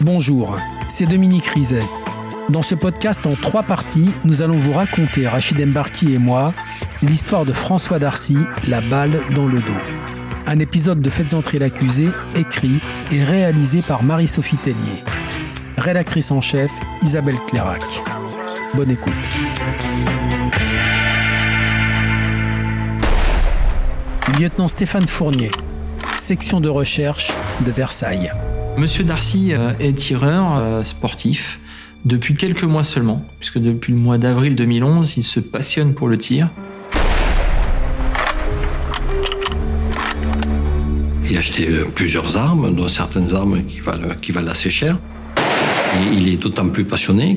Bonjour, c'est Dominique Rizet. Dans ce podcast en trois parties, nous allons vous raconter, Rachid Embarki et moi, l'histoire de François Darcy, la balle dans le dos. Un épisode de Faites entrer l'accusé, écrit et réalisé par Marie-Sophie Tellier. Rédactrice en chef, Isabelle Clairac. Bonne écoute. Lieutenant Stéphane Fournier, section de recherche de Versailles. Monsieur Darcy euh, est tireur euh, sportif depuis quelques mois seulement, puisque depuis le mois d'avril 2011, il se passionne pour le tir. Il a acheté euh, plusieurs armes, dont certaines armes qui valent, assez cher. Il est d'autant plus passionné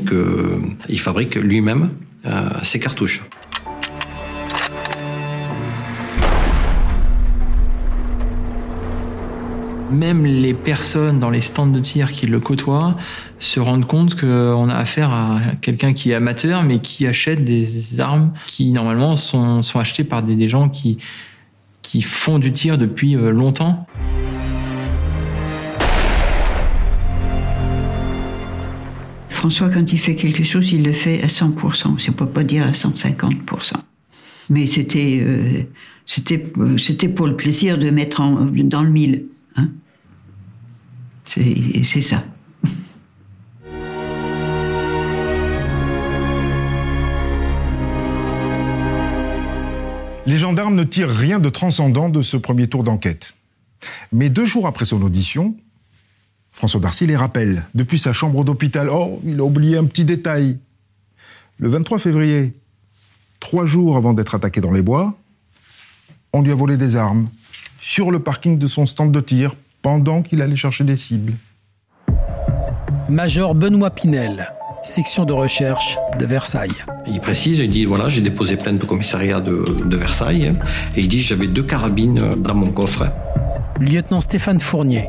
qu'il fabrique lui-même ses cartouches. Même les personnes dans les stands de tir qui le côtoient se rendent compte qu'on a affaire à quelqu'un qui est amateur, mais qui achète des armes qui normalement sont, sont achetées par des, gens qui, qui font du tir depuis euh, longtemps. François, quand il fait quelque chose, il le fait à 100%. Je ne peut pas dire à 150%. Mais euh, euh, c'était pour le plaisir de mettre dans le mille. C'est ça. Les gendarmes ne tirent rien de transcendant de ce premier tour d'enquête. Mais deux jours après son audition, François Darcy les rappelle depuis sa chambre d'hôpital. Oh, il a oublié un petit détail. Le 23 février, trois jours avant d'être attaqué dans les bois, on lui a volé des armes sur le parking de son stand de tir pendant qu'il allait chercher des cibles. Major Benoît Pinel, section de recherche de Versailles. Il précise, il dit voilà, j'ai déposé plainte au commissariat de, de Versailles et il dit j'avais deux carabines dans mon coffre. Lieutenant Stéphane Fournier,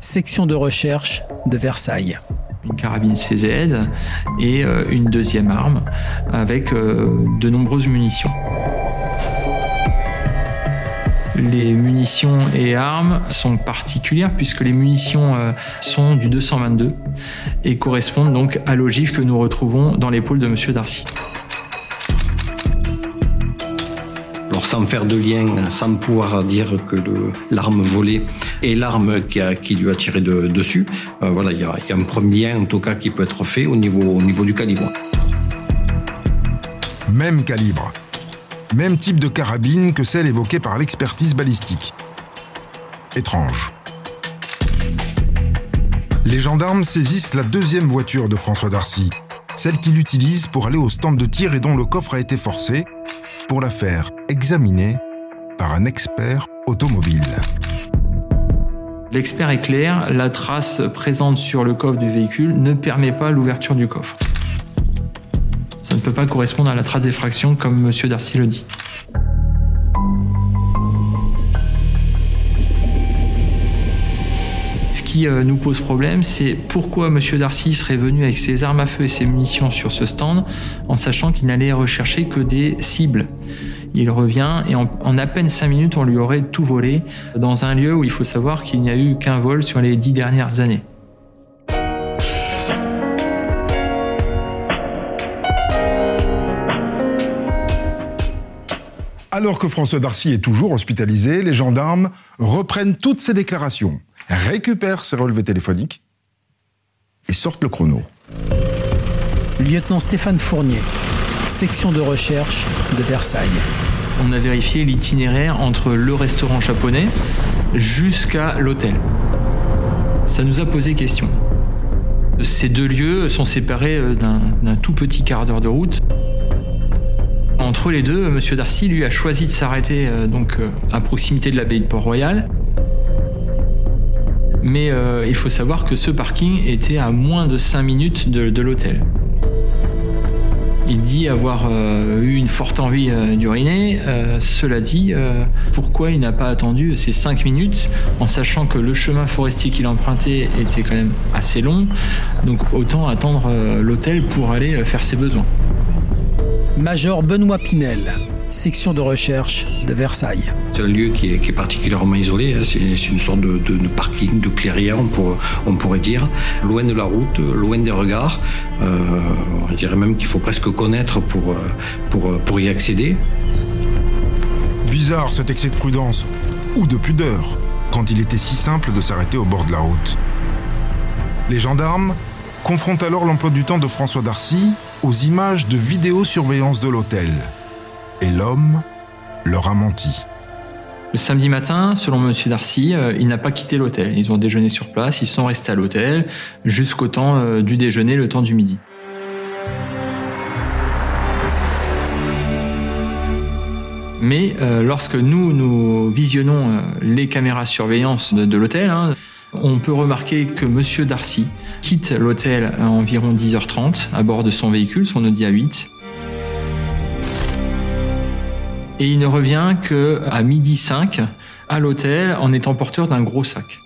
section de recherche de Versailles une carabine CZ et euh, une deuxième arme avec euh, de nombreuses munitions les munitions et armes sont particulières puisque les munitions euh, sont du 222 et correspondent donc à l'ogive que nous retrouvons dans l'épaule de Monsieur Darcy. Alors sans faire de lien, sans pouvoir dire que l'arme volée est l'arme qui, lui a tiré dessus, euh, voilà, il y, a, un premier lien en tout cas qui peut être fait au niveau, au niveau du calibre. Même calibre. Même type de carabine que celle évoquée par l'expertise balistique. Étrange. Les gendarmes saisissent la deuxième voiture de François Darcy, celle qu'il utilise pour aller au stand de tir et dont le coffre a été forcé, pour la faire examiner par un expert automobile. L'expert est clair, la trace présente sur le coffre du véhicule ne permet pas l'ouverture du coffre ça ne peut pas correspondre à la trace d'effraction comme M. Darcy le dit. Ce qui euh, nous pose problème, c'est pourquoi M. Darcy serait venu avec ses armes à feu et ses munitions sur ce stand en sachant qu'il n'allait rechercher que des cibles. Il revient et en, en, à peine cinq minutes, on lui aurait tout volé dans un lieu où il faut savoir qu'il n'y a eu qu'un vol sur les dix dernières années. Alors que François Darcy est toujours hospitalisé, les gendarmes reprennent toutes ses déclarations, récupèrent ses relevés téléphoniques et sortent le chrono. Lieutenant Stéphane Fournier, section de recherche de Versailles. On a vérifié l'itinéraire entre le restaurant japonais jusqu'à l'hôtel. Ça nous a posé question. Ces deux lieux sont séparés euh, d'un tout petit quart d'heure de route. Entre les deux, M. Darcy, lui, a choisi de s'arrêter euh, donc euh, à proximité de l'abbaye de Port-Royal. Mais euh, il faut savoir que ce parking était à moins de 5 minutes de, l'hôtel. Il dit avoir eu une forte envie d'uriner. cela dit, pourquoi il n'a pas attendu ces 5 minutes en sachant que le chemin forestier qu'il empruntait était quand même assez long. Donc autant attendre l'hôtel pour aller faire ses besoins. Major Benoît Pinel, section de recherche de Versailles. C'est un lieu qui est, particulièrement isolé, hein. c'est une sorte de, parking, de clairière, on, pourrait dire, loin de la route, loin des regards. Euh, on dirait même qu'il faut presque connaître pour, euh, pour, euh, pour y accéder. Bizarre cet excès de prudence, ou de pudeur, quand il était si simple de s'arrêter au bord de la route. Les gendarmes confrontent alors l'emploi du temps de François Darcy aux images de vidéosurveillance de l'hôtel. Et l'homme leur a menti. Le samedi matin, selon M. Darcy, euh, il n'a pas quitté l'hôtel. Ils ont déjeuné sur place, ils sont restés à l'hôtel jusqu'au temps euh, du déjeuner, le temps du midi. Mais euh, lorsque nous, nous visionnons les caméras surveillance de, l'hôtel, hein, on peut remarquer que M. Darcy quitte l'hôtel à environ 10h30 à bord de son véhicule, son Audi A8. Et il ne revient qu'à midi 5 à l'hôtel en étant porteur d'un gros sac.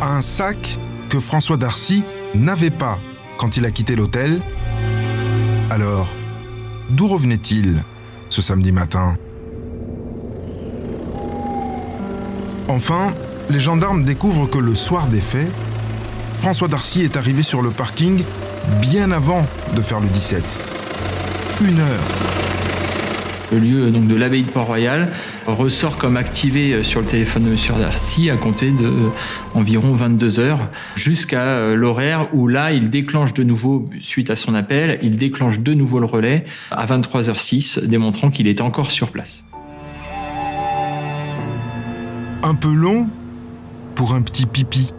Un sac que François Darcy n'avait pas quand il a quitté l'hôtel. Alors, d'où revenait-il ce samedi matin? Enfin, les gendarmes découvrent que le soir des faits, François Darcy est arrivé sur le parking bien avant de faire le 17. Une heure. Le lieu donc, de l'abbaye de Port-Royal ressort comme activé sur le téléphone de M. Darcy à compter de euh, environ 22 heures jusqu'à euh, l'horaire où là il déclenche de nouveau, suite à son appel, il déclenche de nouveau le relais à 23h06, démontrant qu'il était encore sur place. Un peu long pour un petit pipi.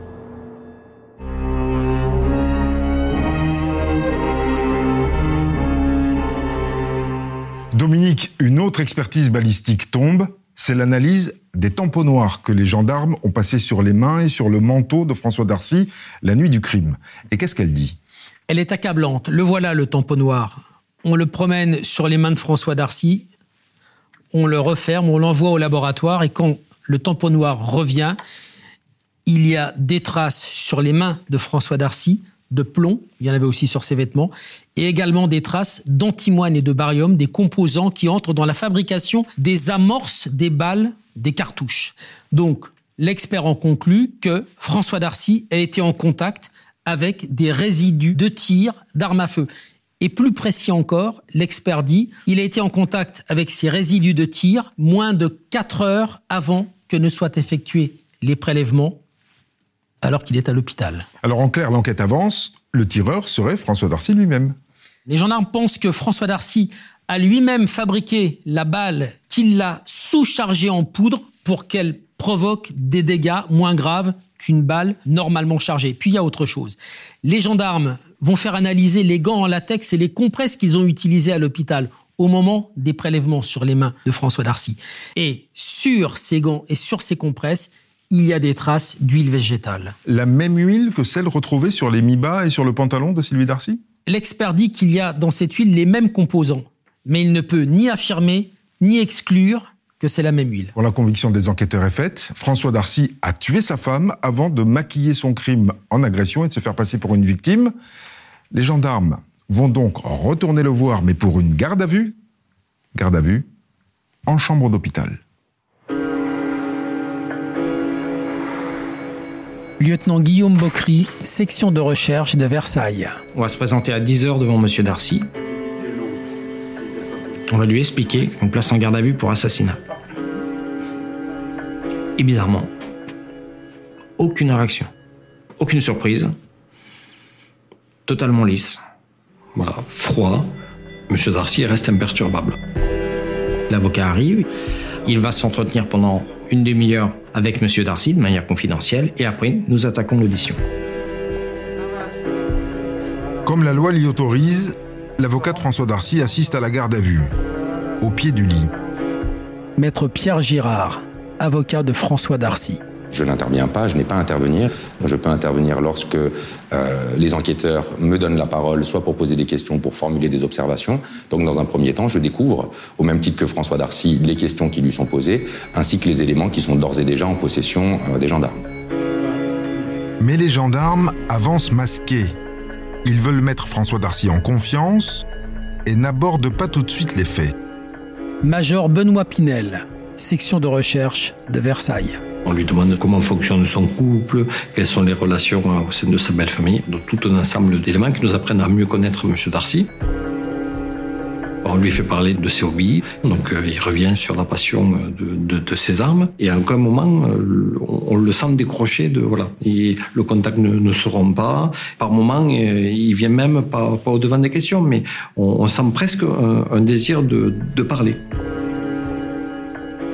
Dominique, une autre expertise balistique tombe, c'est l'analyse des tampons noirs que les gendarmes ont passés sur les mains et sur le manteau de François Darcy la nuit du crime. Et qu'est-ce qu'elle dit? Elle est accablante. Le voilà, le tampon noir. On le promène sur les mains de François Darcy, on le referme, on l'envoie au laboratoire et quand le tampon noir revient. Il y a des traces sur les mains de François Darcy de plomb, il y en avait aussi sur ses vêtements, et également des traces d'antimoine et de barium, des composants qui entrent dans la fabrication des amorces des balles des cartouches. Donc, l'expert en conclut que François Darcy a été en contact avec des résidus de tir d'armes à feu. Et plus précis encore, l'expert dit, il a été en contact avec ces résidus de tir moins de 4 heures avant que ne soient effectués les prélèvements alors qu'il est à l'hôpital. Alors en clair, l'enquête avance, le tireur serait François Darcy lui-même. Les gendarmes pensent que François Darcy a lui-même fabriqué la balle qu'il l'a sous-chargée en poudre pour qu'elle provoque des dégâts moins graves qu'une balle normalement chargée. Puis il y a autre chose. Les gendarmes vont faire analyser les gants en latex et les compresses qu'ils ont utilisés à l'hôpital au moment des prélèvements sur les mains de François Darcy. Et sur ces gants et sur ces compresses, il y a des traces d'huile végétale. La même huile que celle retrouvée sur les mi-bas et sur le pantalon de Sylvie Darcy? L'expert dit qu'il y a dans cette huile les mêmes composants, mais il ne peut ni affirmer ni exclure que c'est la même huile. Pour la conviction des enquêteurs est faite, François Darcy a tué sa femme avant de maquiller son crime en agression et de se faire passer pour une victime. Les gendarmes vont donc retourner le voir, mais pour une garde à vue, garde à vue, en chambre d'hôpital. Lieutenant Guillaume Bocry, section de recherche de Versailles. On va se présenter à 10h devant Monsieur Darcy. On va lui expliquer qu'on place en garde à vue pour assassinat. Et bizarrement, aucune réaction, aucune surprise, totalement lisse. Voilà, froid. Monsieur Darcy reste imperturbable. L'avocat arrive, il va s'entretenir pendant une demi-heure avec Monsieur Darcy de manière confidentielle et après nous attaquons l'audition. Comme la loi l'y autorise, l'avocat de François Darcy assiste à la garde à vue, au pied du lit. Maître Pierre Girard, avocat de François Darcy. Je n'interviens pas, je n'ai pas à intervenir. Je peux intervenir lorsque euh, les enquêteurs me donnent la parole, soit pour poser des questions, pour formuler des observations. Donc dans un premier temps, je découvre, au même titre que François Darcy, les questions qui lui sont posées, ainsi que les éléments qui sont d'ores et déjà en possession euh, des gendarmes. Mais les gendarmes avancent masqués. Ils veulent mettre François Darcy en confiance et n'aborde pas tout de suite les faits. Major Benoît Pinel, section de recherche de Versailles. On lui demande comment fonctionne son couple, quelles sont les relations au sein de sa belle famille. Donc tout un ensemble d'éléments qui nous apprennent à mieux connaître M. Darcy. On lui fait parler de ses hobbies, donc euh, il revient sur la passion de, de, ses armes. Et à aucun moment, euh, on, le sent décrocher de voilà. le contact ne, se rompt pas. Par moment, euh, il vient même pas, au devant des questions, mais on, sent presque un, désir de parler.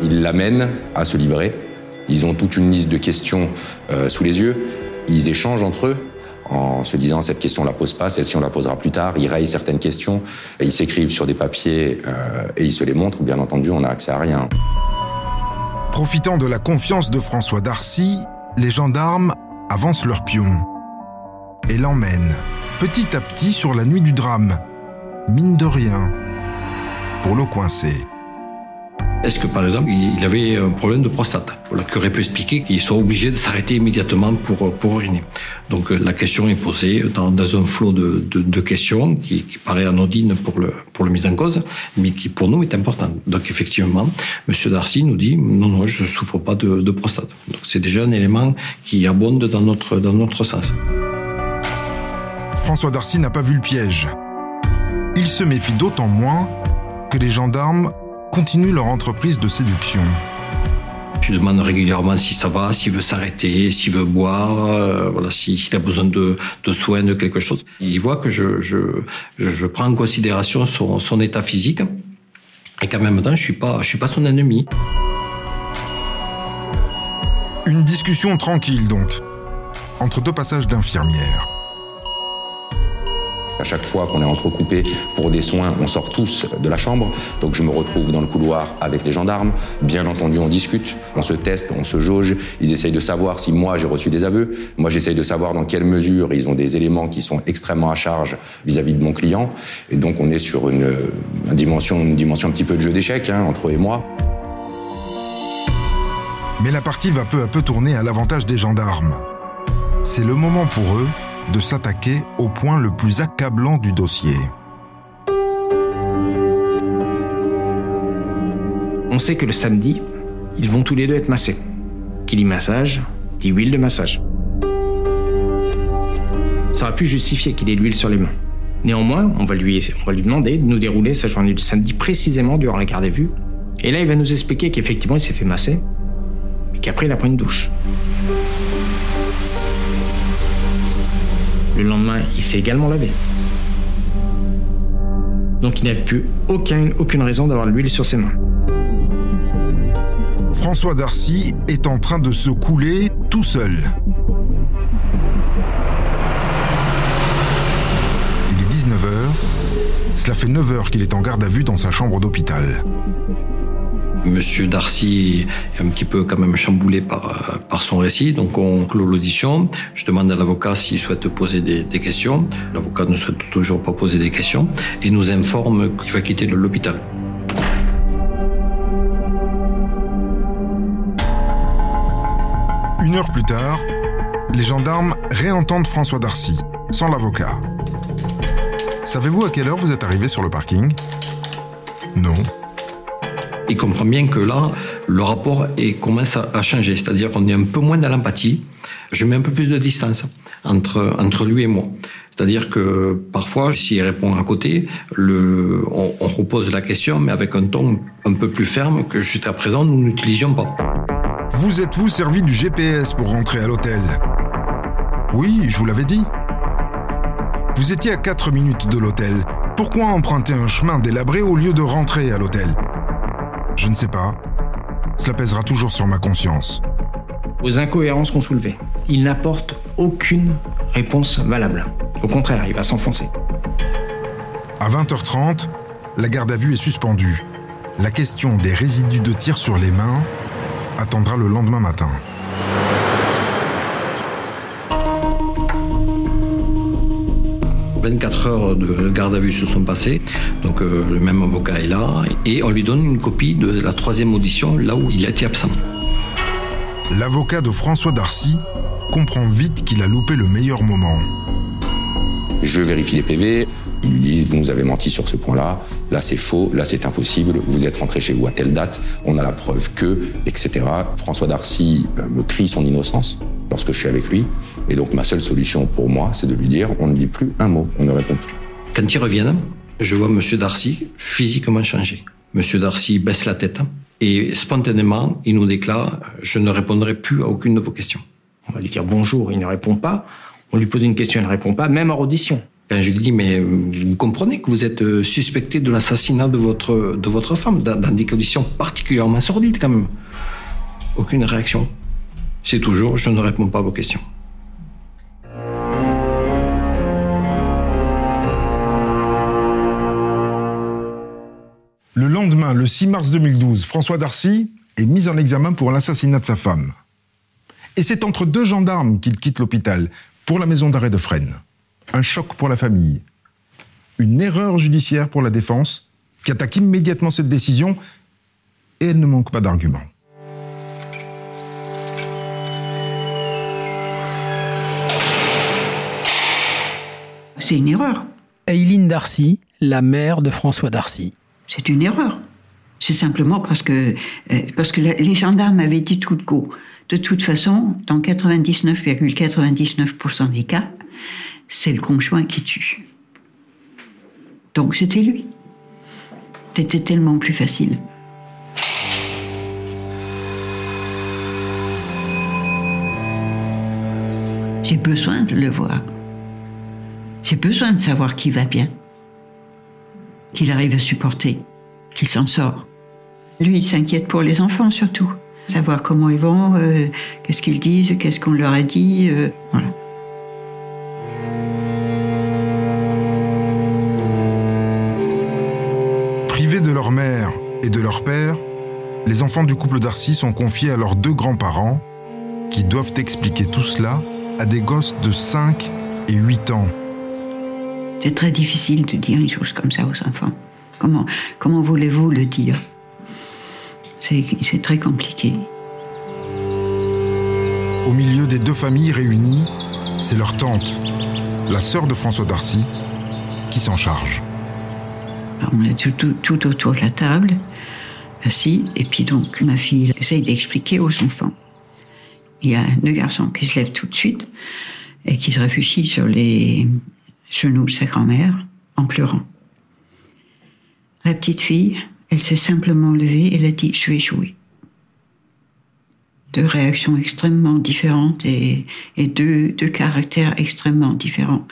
Il l'amène à se livrer. Ils ont toute une liste de questions sous les yeux. Ils échangent entre eux en se disant cette question la pose pas, celle-ci on la posera plus tard. Ils rayent certaines questions, ils s'écrivent sur des papiers euh, et ils se les montrent. Bien entendu, on n'a accès à rien. Profitant de la confiance de François Darcy, les gendarmes avancent leur pion et l'emmènent petit à petit sur la nuit du drame. Mine de rien, pour le coincer. Est-ce que par exemple il avait un problème de prostate voilà, Qui pu expliquer qu'il soit obligé de s'arrêter immédiatement pour, pour uriner. Donc euh, la question est posée dans, un flot de, questions qui, paraît anodine pour le, mise en cause, mais qui pour nous est importante. Donc effectivement, M. Darcy nous dit non, non, je ne souffre pas de, prostate. Donc c'est déjà un élément qui abonde dans dans notre sens. François Darcy n'a pas vu le piège. Il se méfie d'autant moins que les gendarmes continuent leur entreprise de séduction. Je lui demande régulièrement si ça va, s'il veut s'arrêter, s'il veut boire, euh, voilà, s'il a besoin de, de, soins, de quelque chose. Il voit que je, je, je prends en considération son, son, état physique et qu'en même temps, je suis pas, je suis pas son ennemi. Une discussion tranquille donc, entre deux passages d'infirmières. À chaque fois qu'on est entrecoupé pour des soins, on sort tous de la chambre. Donc je me retrouve dans le couloir avec les gendarmes. Bien entendu, on discute, on se teste, on se jauge. Ils essayent de savoir si moi j'ai reçu des aveux. Moi, j'essaye de savoir dans quelle mesure ils ont des éléments qui sont extrêmement à charge vis-à-vis de mon client. Et donc on est sur une, dimension, une dimension un petit peu de jeu d'échecs hein, entre eux et moi. Mais la partie va peu à peu tourner à l'avantage des gendarmes. C'est le moment pour eux de s'attaquer au point le plus accablant du dossier. On sait que le samedi, ils vont tous les deux être massés. Qui dit massage, dit huile de massage. Ça aurait pu justifier qu'il ait l'huile sur les mains. Néanmoins, on va, lui, on va lui demander de nous dérouler sa journée du samedi précisément durant la garde à vue. Et là, il va nous expliquer qu'effectivement, il s'est fait masser, mais qu'après, il a pris une douche. Le lendemain, il s'est également lavé. Donc il n'avait plus aucune, aucune raison d'avoir de l'huile sur ses mains. François Darcy est en train de se couler tout seul. Il est 19h. Cela fait 9 heures qu'il est en garde à vue dans sa chambre d'hôpital. Monsieur Darcy est un petit peu quand même chamboulé par, par son récit, donc on clôt l'audition. Je demande à l'avocat s'il souhaite poser des questions. L'avocat ne souhaite toujours pas poser des questions et nous informe qu'il va quitter l'hôpital. Une heure plus tard, les gendarmes réentendent François Darcy, sans l'avocat. Savez-vous à quelle heure vous êtes arrivé sur le parking? Non. Il comprend bien que là, le rapport commence à, changer, c'est-à-dire qu'on est un peu moins dans l'empathie. Je mets un peu plus de distance entre, entre lui et moi. C'est-à-dire que parfois, s'il répond à côté, on, on, repose la question, mais avec un ton un peu plus ferme que jusqu'à présent nous n'utilisions pas. Vous êtes-vous servi du GPS pour rentrer à l'hôtel? Oui, je vous l'avais dit. Vous étiez à 4 minutes de l'hôtel. Pourquoi emprunter un chemin délabré au lieu de rentrer à l'hôtel? Je ne sais pas. Cela pèsera toujours sur ma conscience. Aux incohérences qu'on soulevait, il n'apporte aucune réponse valable. Au contraire, il va s'enfoncer. À 20h30, la garde à vue est suspendue. La question des résidus de tir sur les mains attendra le lendemain matin. 24 heures de garde à vue se sont passées, donc euh, le même avocat est là, et on lui donne une copie de la troisième audition, là où il a été absent. L'avocat de François Darcy comprend vite qu'il a loupé le meilleur moment. Je vérifie les PV, Ils lui disent, vous nous avez menti sur ce point-là, là c'est faux, là c'est impossible, vous êtes rentré chez vous à telle date, on a la preuve que, etc. François Darcy euh, me crie son innocence lorsque je suis avec lui. Et donc ma seule solution pour moi, c'est de lui dire, on ne dit plus un mot, on ne répond plus. Quand ils reviennent, je vois Monsieur Darcy physiquement changer. Monsieur Darcy baisse la tête et spontanément, il nous déclare Je ne répondrai plus à aucune de vos questions. On va lui dire bonjour, il ne répond pas. On lui pose une question, il ne répond pas, même en audition. Quand je lui dis Mais vous comprenez que vous êtes euh, suspecté de l'assassinat de votre, de votre femme dans, dans des conditions particulièrement sordides quand même. Aucune réaction. C'est toujours Je ne réponds pas à vos questions. Le lendemain, le 6 mars 2012, François Darcy est mis en examen pour l'assassinat de sa femme. Et c'est entre deux gendarmes qu'il quitte l'hôpital pour la maison d'arrêt de Fresnes. Un choc pour la famille. Une erreur judiciaire pour la défense qui attaque immédiatement cette décision et elle ne manque pas d'arguments. C'est une erreur. Aileen Darcy, la mère de François Darcy. C'est une erreur. C'est simplement parce que, euh, les gendarmes avaient dit tout de go. De toute façon, dans 99,99% des cas, c'est le conjoint qui tue. Donc c'était lui. C'était tellement plus facile. J'ai besoin de le voir. J'ai besoin de savoir qui va bien qu'il arrive à supporter, qu'il s'en sort. Lui, il s'inquiète pour les enfants surtout. Savoir comment ils vont, euh, qu'est-ce qu'ils disent, qu'est-ce qu'on leur a dit. euh. Privés de leur mère et de leur père, les enfants du couple Darcy sont confiés à leurs deux grands-parents qui doivent expliquer tout cela à des gosses de 5 et 8 ans. C'est très difficile de dire une chose comme ça aux enfants. Comment, comment voulez-vous le dire? C'est très compliqué. Au milieu des deux familles réunies, c'est leur tante, la sœur de François Darcy, qui s'en charge. Alors, on est tout, tout- tout autour de la table, assis, et puis donc ma fille essaye d'expliquer aux enfants. Il y a deux garçons qui se lèvent tout de suite et qui se réfugient sur les genoux sa grand-mère en pleurant. La petite fille, elle s'est simplement levée et elle a dit Je vais jouer. Deux réactions extrêmement différentes et, et deux, deux caractères extrêmement différents.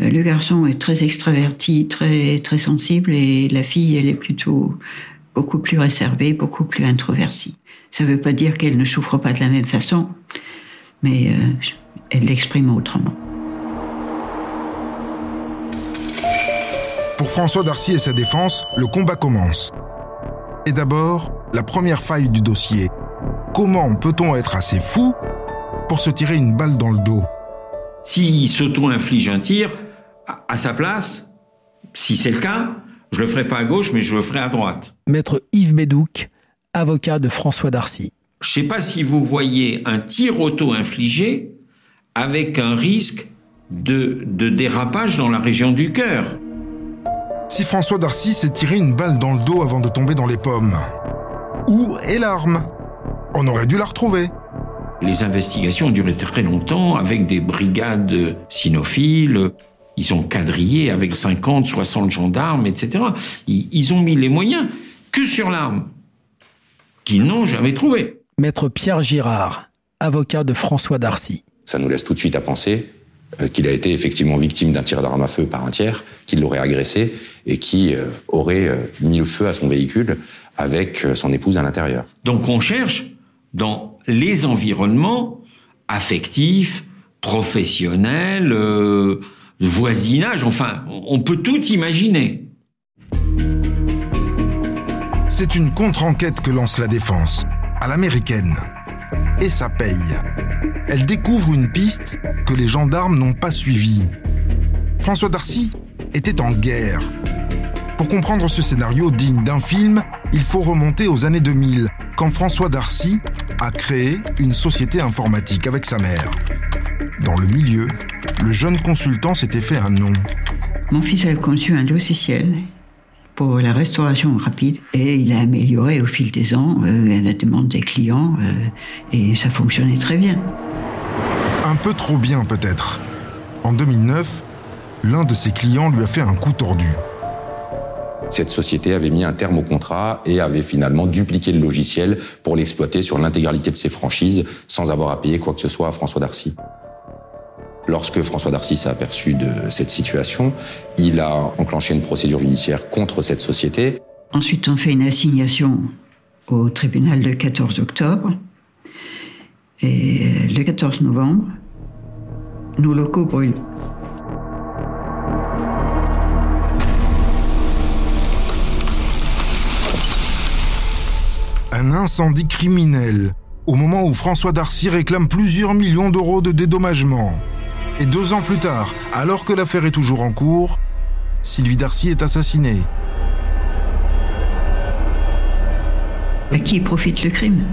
Euh, Le garçon est très extraverti, très, très sensible, et la fille, elle est plutôt beaucoup plus réservée, beaucoup plus introvertie. Ça ne veut pas dire qu'elle ne souffre pas de la même façon, mais euh, elle l'exprime autrement. Pour François Darcy et sa défense, le combat commence. Et d'abord, la première faille du dossier. Comment peut-on être assez fou pour se tirer une balle dans le dos? S'il s'auto-inflige un tir, à- à sa place, si c'est le cas, je le ferai pas à gauche, mais je le ferai à droite. Maître Yves Bédouc, avocat de François Darcy. Je sais pas si vous voyez un tir auto-infligé avec un risque de, de dérapage dans la région du cœur. Si François Darcy s'est tiré une balle dans le dos avant de tomber dans les pommes Où est l'arme? On aurait dû la retrouver. Les investigations ont duré très longtemps avec des brigades cynophiles. Ils ont quadrillé avec 50, 60 gendarmes, etc. Ils, ont mis les moyens que sur l'arme, qu'ils n'ont jamais trouvé. Maître Pierre Girard, avocat de François Darcy. Ça nous laisse tout de suite à penser qu'il a été effectivement victime d'un tir d'arme à feu par un tiers, qu'il l'aurait agressé et qui euh, aurait euh, mis le feu à son véhicule avec euh, son épouse à l'intérieur. Donc on cherche dans les environnements affectifs, professionnels, euh, voisinage, enfin, on peut tout imaginer. C'est une contre-enquête que lance la défense, à l'américaine. Et ça paye. Elle découvre une piste que les gendarmes n'ont pas suivie. François Darcy était en guerre. Pour comprendre ce scénario digne d'un film, il faut remonter aux années 2000, quand François Darcy a créé une société informatique avec sa mère. Dans le milieu, le jeune consultant s'était fait un nom. Mon fils a conçu un logiciel pour la restauration rapide et il a amélioré au fil des ans euh, la demande des clients euh, et ça fonctionnait très bien. Un peu trop bien peut-être. En 2009, l'un de ses clients lui a fait un coup tordu. Cette société avait mis un terme au contrat et avait finalement dupliqué le logiciel pour l'exploiter sur l'intégralité de ses franchises sans avoir à payer quoi que ce soit à François Darcy. Lorsque François Darcy s'est aperçu de cette situation, il a enclenché une procédure judiciaire contre cette société. Ensuite, on fait une assignation au tribunal le 14 octobre. Et le 14 novembre, nos locaux brûlent. Un incendie criminel au moment où François Darcy réclame plusieurs millions d'euros de dédommagement. Et deux ans plus tard, alors que l'affaire est toujours en cours, Sylvie Darcy est assassinée. À qui profite le crime?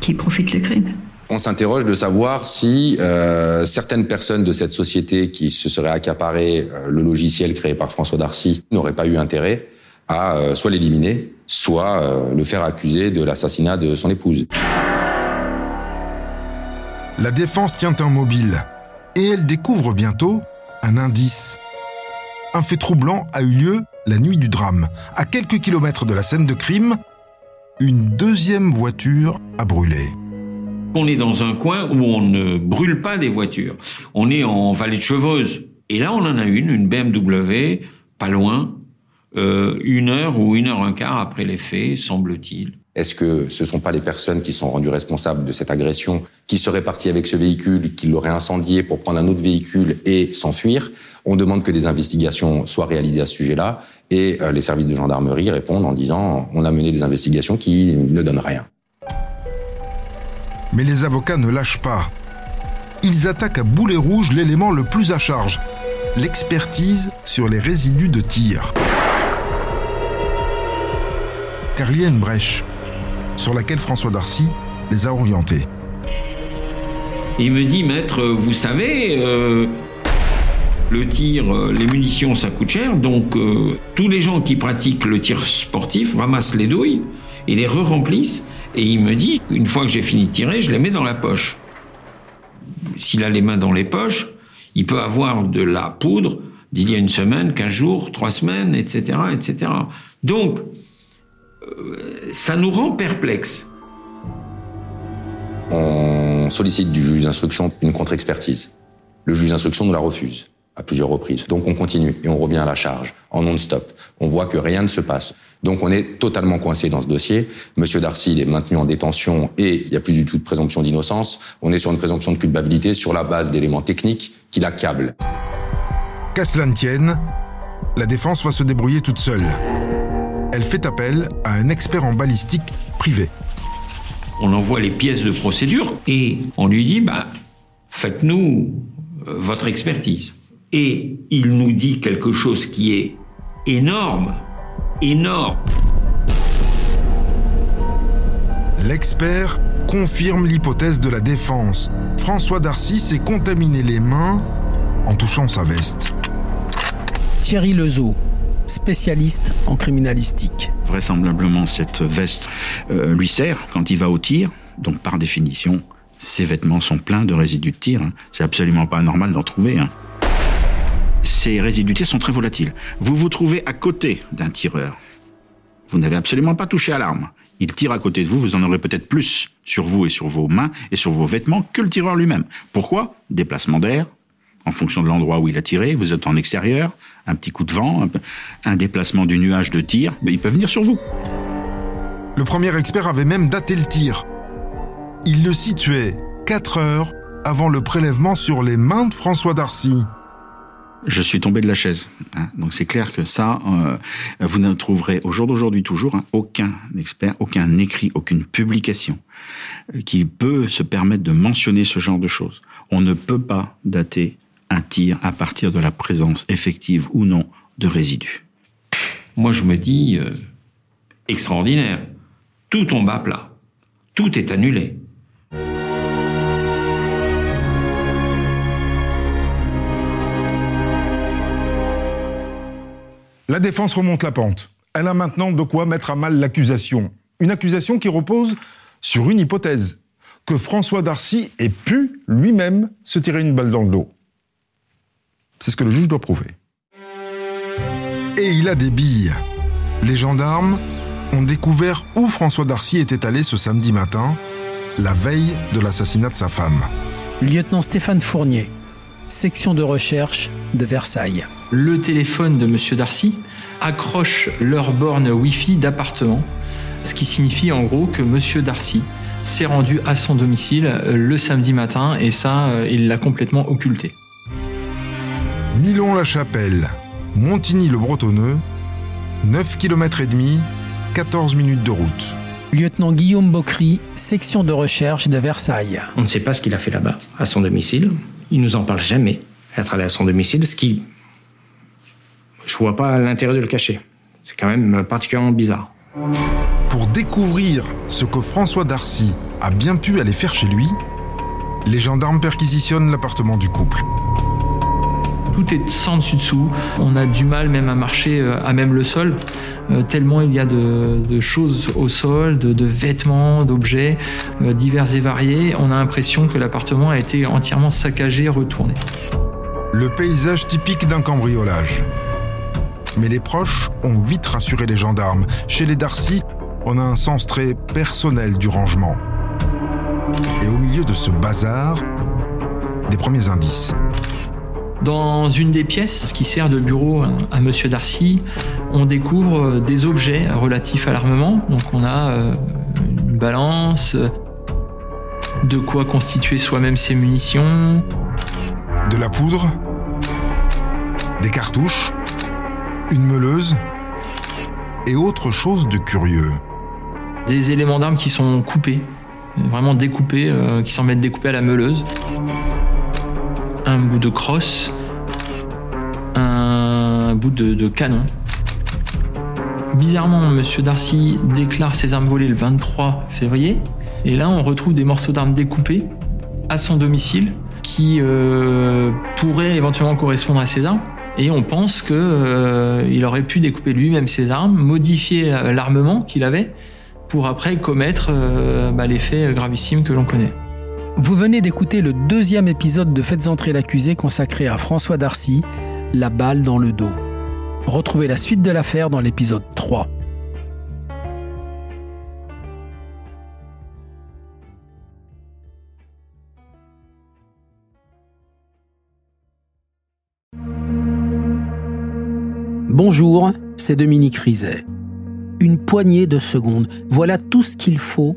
Qui profite le crime? On s'interroge de savoir si euh, certaines personnes de cette société qui se seraient accaparées euh, le logiciel créé par François Darcy n'auraient pas eu intérêt à euh, soit l'éliminer, soit euh, le faire accuser de l'assassinat de son épouse. La défense tient un mobile et elle découvre bientôt un indice. Un fait troublant a eu lieu la nuit du drame. À quelques kilomètres de la scène de crime, une deuxième voiture a brûlé. On est dans un coin où on ne brûle pas des voitures. On est en vallée de Chevreuse. Et là, on en a une, une BMW, pas loin, euh, une heure ou une heure un quart après les faits, semble-t-il. Est-ce que ce ne sont pas les personnes qui sont rendues responsables de cette agression, qui seraient parties avec ce véhicule, qui l'auraient incendié pour prendre un autre véhicule et s'enfuir? On demande que des investigations soient réalisées à ce sujet-là et euh, les services de gendarmerie répondent en disant on a mené des investigations qui ne donnent rien. Mais les avocats ne lâchent pas. Ils attaquent à boulet rouge l'élément le plus à charge, l'expertise sur les résidus de tir. Car il y a une brèche sur laquelle François Darcy les a orientés. Il me dit, maître, vous savez, euh, le tir, euh, les munitions, ça coûte cher, donc euh, tous les gens qui pratiquent le tir sportif ramassent les douilles et les re-remplissent. Et il me dit, une fois que j'ai fini de tirer, je les mets dans la poche. S'il a les mains dans les poches, il peut avoir de la poudre d'il y a une semaine, quinze jours, trois semaines, etc., etc. Donc, ça nous rend perplexes. On sollicite du juge d'instruction une contre-expertise. Le juge d'instruction nous la refuse à plusieurs reprises. Donc on continue et on revient à la charge en non-stop. On voit que rien ne se passe. Donc on est totalement coincé dans ce dossier. Monsieur Darcy il est maintenu en détention et il n'y a plus du tout de présomption d'innocence. On est sur une présomption de culpabilité sur la base d'éléments techniques qui l'accablent. Qu'à cela ne tienne, la défense va se débrouiller toute seule. Elle fait appel à un expert en balistique privé. On envoie les pièces de procédure et on lui dit, bah, faites-nous euh, votre expertise. Et il nous dit quelque chose qui est énorme, énorme. L'expert confirme l'hypothèse de la défense. François Darcy s'est contaminé les mains en touchant sa veste. Thierry Lezeau, spécialiste en criminalistique. Vraisemblablement, cette veste euh, lui sert quand il va au tir, donc par définition, ses vêtements sont pleins de résidus de tir. hein. C'est absolument pas normal d'en trouver. hein. Ces résidus de tir sont très volatiles. Vous vous trouvez à côté d'un tireur. Vous n'avez absolument pas touché à l'arme. Il tire à côté de vous, vous en aurez peut-être plus sur vous et sur vos mains et sur vos vêtements que le tireur lui-même. Pourquoi? Déplacement d'air, en fonction de l'endroit où il a tiré, vous êtes en extérieur, un petit coup de vent, un, déplacement du nuage de tir, mais il peut venir sur vous. Le premier expert avait même daté le tir. Il le situait 4 heures avant le prélèvement sur les mains de François Darcy. Je suis tombé de la chaise. hein. Donc c'est clair que ça, euh, vous ne trouverez au jour d'aujourd'hui toujours hein, aucun expert, aucun écrit, aucune publication euh, qui peut se permettre de mentionner ce genre de choses. On ne peut pas dater un tir à partir de la présence effective ou non de résidus. Moi, je me dis, euh, extraordinaire. Tout tombe à plat. Tout est annulé. La défense remonte la pente. Elle a maintenant de quoi mettre à mal l'accusation. Une accusation qui repose sur une hypothèse, que François Darcy ait pu lui-même se tirer une balle dans le dos. C'est ce que le juge doit prouver. Et il a des billes. Les gendarmes ont découvert où François Darcy était allé ce samedi matin, la veille de l'assassinat de sa femme. Lieutenant Stéphane Fournier, section de recherche de Versailles. Le téléphone de M. Darcy accroche leur borne Wi-Fi d'appartement, ce qui signifie en gros que M. Darcy s'est rendu à son domicile euh, le samedi matin et ça, euh, il l'a complètement occulté. Milon-la-Chapelle, Montigny-le-Bretonneux, 9 km et demi, 14 minutes de route. Lieutenant Guillaume Bocry, section de recherche de Versailles. On ne sait pas ce qu'il a fait là-bas, à son domicile. Il nous en parle jamais, être allé à son domicile, ce qui. Je vois pas l'intérêt de le cacher. C'est quand même particulièrement bizarre. Pour découvrir ce que François Darcy a bien pu aller faire chez lui, les gendarmes perquisitionnent l'appartement du couple. Tout est sans dessus dessous. On a du mal même à marcher euh, à même le sol, euh, tellement il y a de, choses au sol, de, de vêtements, d'objets euh, divers et variés. On a l'impression que l'appartement a été entièrement saccagé, retourné. Le paysage typique d'un cambriolage. Mais les proches ont vite rassuré les gendarmes. Chez les Darcy, on a un sens très personnel du rangement. Et au milieu de ce bazar, des premiers indices. Dans une des pièces qui sert de bureau à Monsieur Darcy, on découvre des objets relatifs à l'armement. Donc on a euh, une balance, de quoi constituer soi-même ses munitions. De la poudre, des cartouches, une meuleuse et autre chose de curieux. Des éléments d'armes qui sont coupés, vraiment découpés, euh, qui semblent être découpés à la meuleuse un bout de crosse, un bout de, canon. Bizarrement, M. Darcy déclare ses armes volées le 23 février, et là on retrouve des morceaux d'armes découpés à son domicile qui euh, pourraient éventuellement correspondre à ses armes. Et on pense qu'il euh, aurait pu découper lui-même ses armes, modifier l'armement qu'il avait, pour après commettre euh, bah, les que l'on connaît. Vous venez d'écouter le deuxième épisode de Faites entrer l'accusé consacré à François Darcy, La balle dans le dos. Retrouvez la suite de l'affaire dans l'épisode 3. Bonjour, c'est Dominique Rizet. Une poignée de secondes, voilà tout ce qu'il faut